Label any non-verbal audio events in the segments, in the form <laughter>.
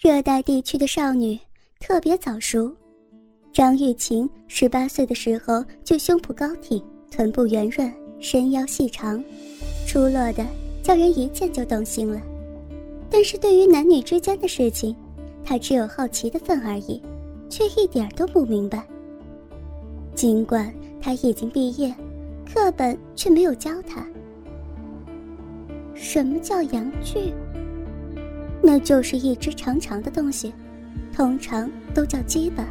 热带地区的少女特别早熟。张玉琴十八岁的时候就胸脯高挺，臀部圆润，身腰细长，出落的叫人一见就动心了。但是对于男女之间的事情，她只有好奇的份而已，却一点都不明白。尽管她已经毕业，课本却没有教她。什么叫阳具？那就是一只长长的东西，通常都叫鸡巴，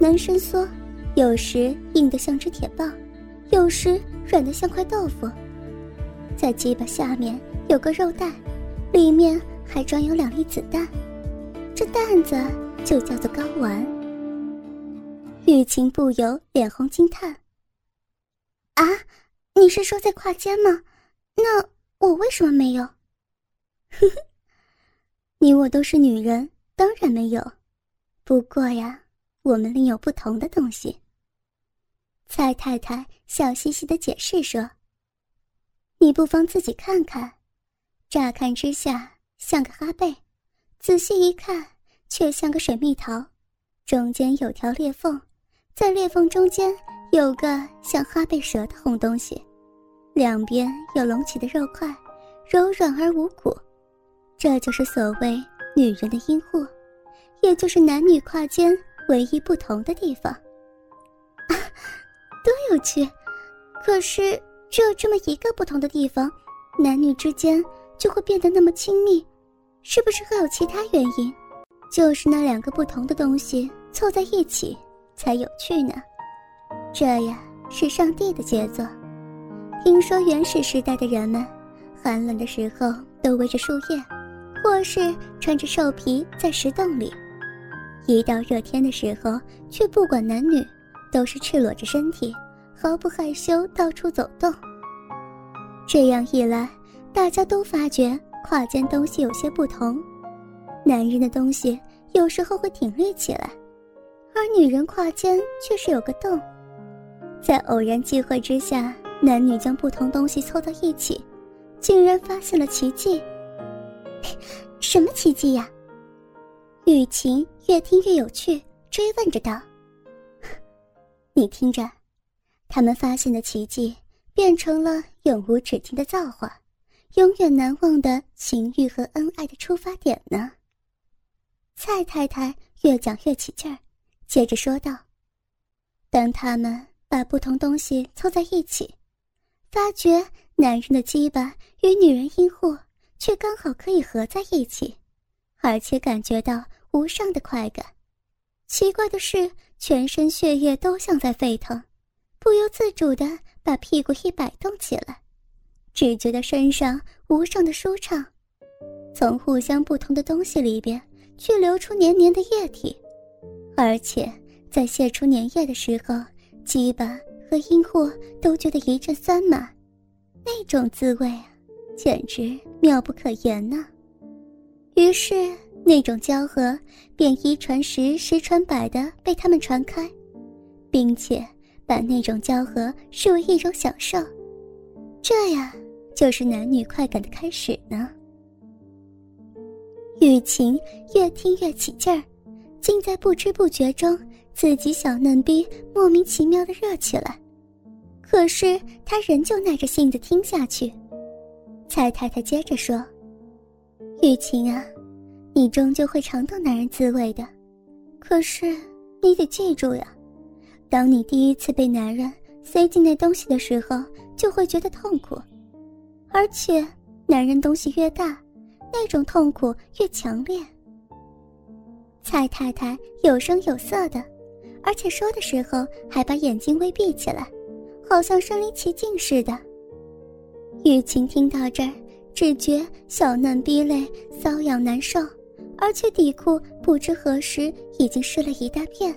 能伸缩，有时硬得像只铁棒，有时软得像块豆腐。在鸡巴下面有个肉袋，里面还装有两粒子弹，这蛋子就叫做睾丸。雨晴不由脸红惊叹：“啊，你是说在胯间吗？那我为什么没有？”呵呵。你我都是女人，当然没有。不过呀，我们另有不同的东西。蔡太太笑嘻嘻的解释说：“你不妨自己看看，乍看之下像个哈贝，仔细一看却像个水蜜桃，中间有条裂缝，在裂缝中间有个像哈贝蛇的红东西，两边有隆起的肉块，柔软而无骨。”这就是所谓女人的阴户，也就是男女跨间唯一不同的地方。啊多有趣！可是只有这么一个不同的地方，男女之间就会变得那么亲密，是不是还有其他原因？就是那两个不同的东西凑在一起才有趣呢。这呀是上帝的杰作。听说原始时代的人们，寒冷的时候都围着树叶。或是穿着兽皮在石洞里，一到热天的时候，却不管男女，都是赤裸着身体，毫不害羞到处走动。这样一来，大家都发觉胯间东西有些不同，男人的东西有时候会挺立起来，而女人胯间却是有个洞。在偶然机会之下，男女将不同东西凑到一起，竟然发现了奇迹。<laughs> 什么奇迹呀？雨晴越听越有趣，追问着道：“ <laughs> 你听着，他们发现的奇迹变成了永无止境的造化，永远难忘的情欲和恩爱的出发点呢。”蔡太太越讲越起劲儿，接着说道：“当他们把不同东西凑在一起，发觉男人的鸡巴与女人阴户。”却刚好可以合在一起，而且感觉到无上的快感。奇怪的是，全身血液都像在沸腾，不由自主的把屁股一摆动起来，只觉得身上无上的舒畅。从互相不同的东西里边，却流出黏黏的液体，而且在泄出粘液的时候，鸡巴和阴户都觉得一阵酸麻，那种滋味啊！简直妙不可言呐！于是那种交合便一传十，十传百的被他们传开，并且把那种交合视为一种享受。这呀，就是男女快感的开始呢。雨晴越听越起劲儿，竟在不知不觉中，自己小嫩逼莫名其妙的热起来。可是他仍旧耐着性子听下去。蔡太太接着说：“雨晴啊，你终究会尝到男人滋味的。可是你得记住呀，当你第一次被男人塞进那东西的时候，就会觉得痛苦。而且，男人东西越大，那种痛苦越强烈。”蔡太太有声有色的，而且说的时候还把眼睛微闭起来，好像身临其境似的。玉晴听到这儿，只觉小嫩逼肋瘙痒难受，而且底裤不知何时已经湿了一大片，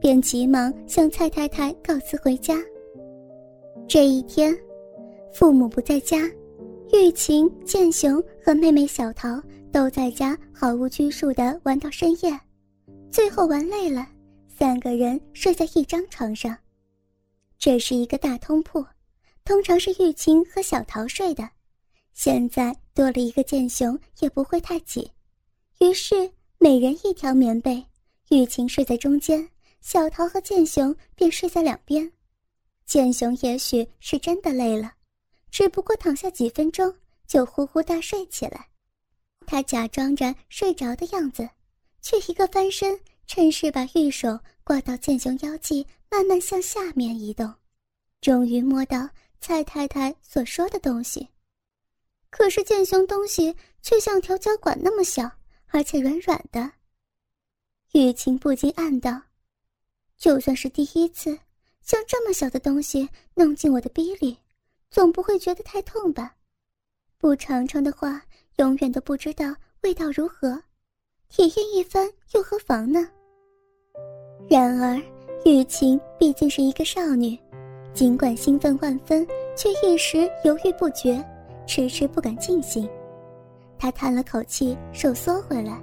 便急忙向蔡太太告辞回家。这一天，父母不在家，玉晴、建雄和妹妹小桃都在家毫无拘束地玩到深夜，最后玩累了，三个人睡在一张床上。这是一个大通铺。通常是玉清和小桃睡的，现在多了一个剑雄，也不会太挤。于是每人一条棉被，玉琴睡在中间，小桃和剑雄便睡在两边。剑雄也许是真的累了，只不过躺下几分钟就呼呼大睡起来。他假装着睡着的样子，却一个翻身，趁势把玉手挂到剑雄腰际，慢慢向下面移动，终于摸到蔡太太所说的东西。可是剑雄东西却像条胶管那么小。而且软软的，雨晴不禁暗道：“就算是第一次，像这么小的东西弄进我的逼里，总不会觉得太痛吧？不尝尝的话，永远都不知道味道如何。体验一番又何妨呢？”然而，雨晴毕竟是一个少女，尽管兴奋万分，却一时犹豫不决，迟迟不敢进行。他叹了口气，手缩回来，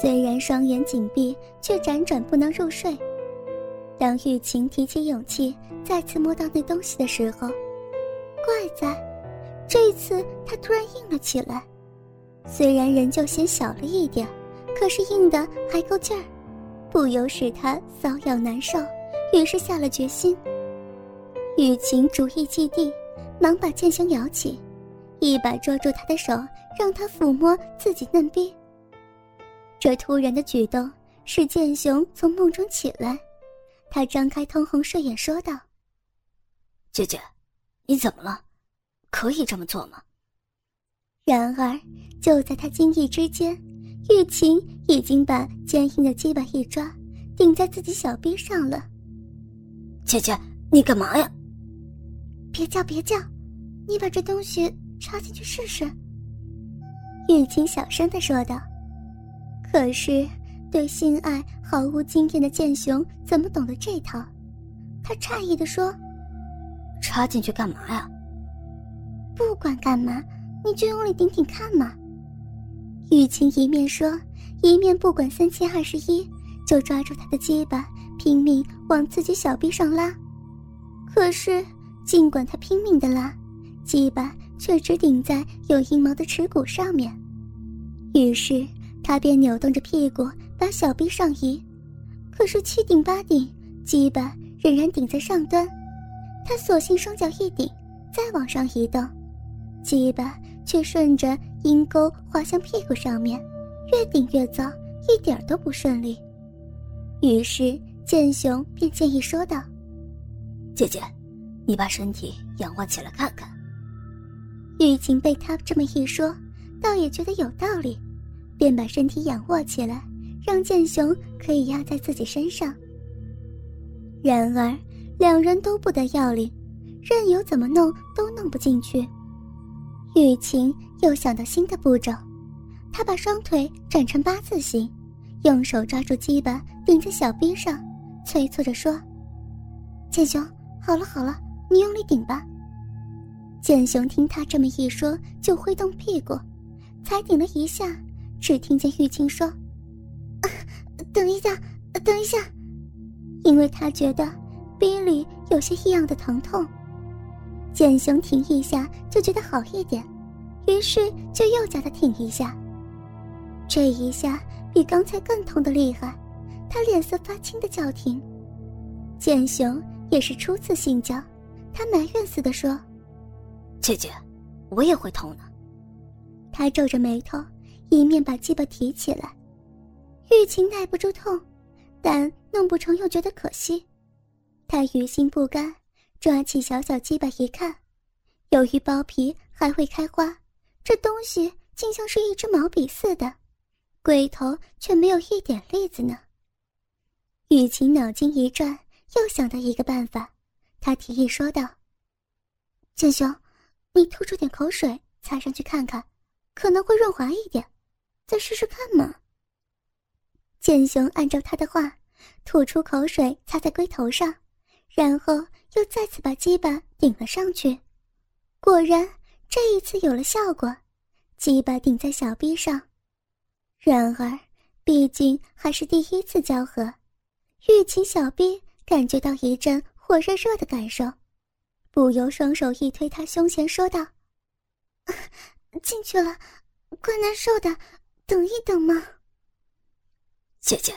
虽然双眼紧闭，却辗转不能入睡。当玉琴提起勇气再次摸到那东西的时候，怪在，这一次他突然硬了起来。虽然仍旧显小了一点，可是硬的还够劲儿，不由使他瘙痒难受。于是下了决心。雨晴主意既定，忙把剑雄摇起。一把抓住他的手，让他抚摸自己嫩逼。这突然的举动使剑雄从梦中起来，他张开通红睡眼说道：“姐姐，你怎么了？可以这么做吗？”然而，就在他惊异之间，玉琴已经把坚硬的鸡巴一抓，顶在自己小臂上了。姐姐，你干嘛呀？别叫，别叫，你把这东西。插进去试试。”玉清小声的说道。可是，对性爱毫无经验的剑雄怎么懂得这套？他诧异的说：“插进去干嘛呀？”“不管干嘛，你就用力顶顶看嘛。”玉清一面说，一面不管三七二十一，就抓住他的鸡巴，拼命往自己小臂上拉。可是，尽管他拼命的拉，鸡巴。却只顶在有阴毛的耻骨上面，于是他便扭动着屁股把小臂上移，可是七顶八顶，鸡巴仍然顶在上端。他索性双脚一顶，再往上移动，鸡巴却顺着阴沟滑向屁股上面，越顶越糟，一点都不顺利。于是剑雄便建议说道：“姐姐，你把身体仰卧起来看看。”玉琴被他这么一说，倒也觉得有道理，便把身体仰卧起来，让剑雄可以压在自己身上。然而，两人都不得要领，任由怎么弄都弄不进去。雨晴又想到新的步骤，她把双腿转成八字形，用手抓住鸡巴顶在小臂上，催促着说：“剑雄，好了好了，你用力顶吧。”剑雄听他这么一说，就挥动屁股，才顶了一下，只听见玉清说：“等一下，等一下。”因为他觉得臂里有些异样的疼痛。剑雄挺一下就觉得好一点，于是就又叫他挺一下。这一下比刚才更痛的厉害，他脸色发青的叫停。剑雄也是初次性交，他埋怨似的说。姐姐，我也会痛的。他皱着眉头，一面把鸡巴提起来。玉琴耐不住痛，但弄不成又觉得可惜。他于心不甘，抓起小小鸡巴一看，由于包皮还会开花，这东西竟像是一支毛笔似的，龟头却没有一点粒子呢。玉琴脑筋一转，又想到一个办法，他提议说道：“剑雄。”你吐出点口水，擦上去看看，可能会润滑一点，再试试看嘛。剑雄按照他的话，吐出口水擦在龟头上，然后又再次把鸡巴顶了上去。果然，这一次有了效果，鸡巴顶在小臂上。然而，毕竟还是第一次交合，玉琴小臂感觉到一阵火热热的感受。不由双手一推他胸前，说道：“进去了，怪难受的，等一等嘛。”姐姐，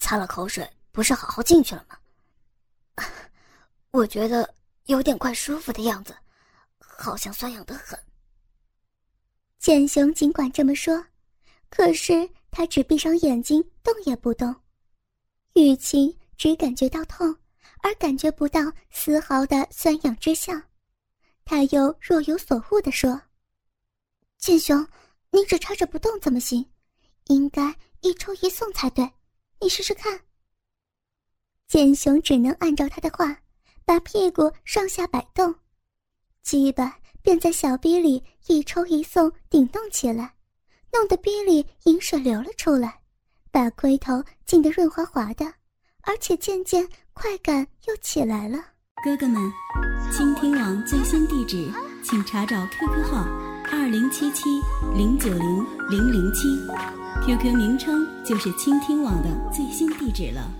擦了口水不是好好进去了吗？我觉得有点怪舒服的样子，好像酸痒的很。剑雄尽管这么说，可是他只闭上眼睛，动也不动。雨晴只感觉到痛，而感觉不到丝毫的酸痒之象。他又若有所悟地说：“剑雄，你只插着不动怎么行？应该一抽一送才对，你试试看。”剑雄只能按照他的话，把屁股上下摆动，鸡巴便在小逼里一抽一送顶动起来，弄得逼里饮水流了出来，把龟头浸得润滑滑的，而且渐渐快感又起来了。哥哥们，倾听网最新地址，请查找 QQ 号二零七七零九零零零七，QQ 名称就是倾听网的最新地址了。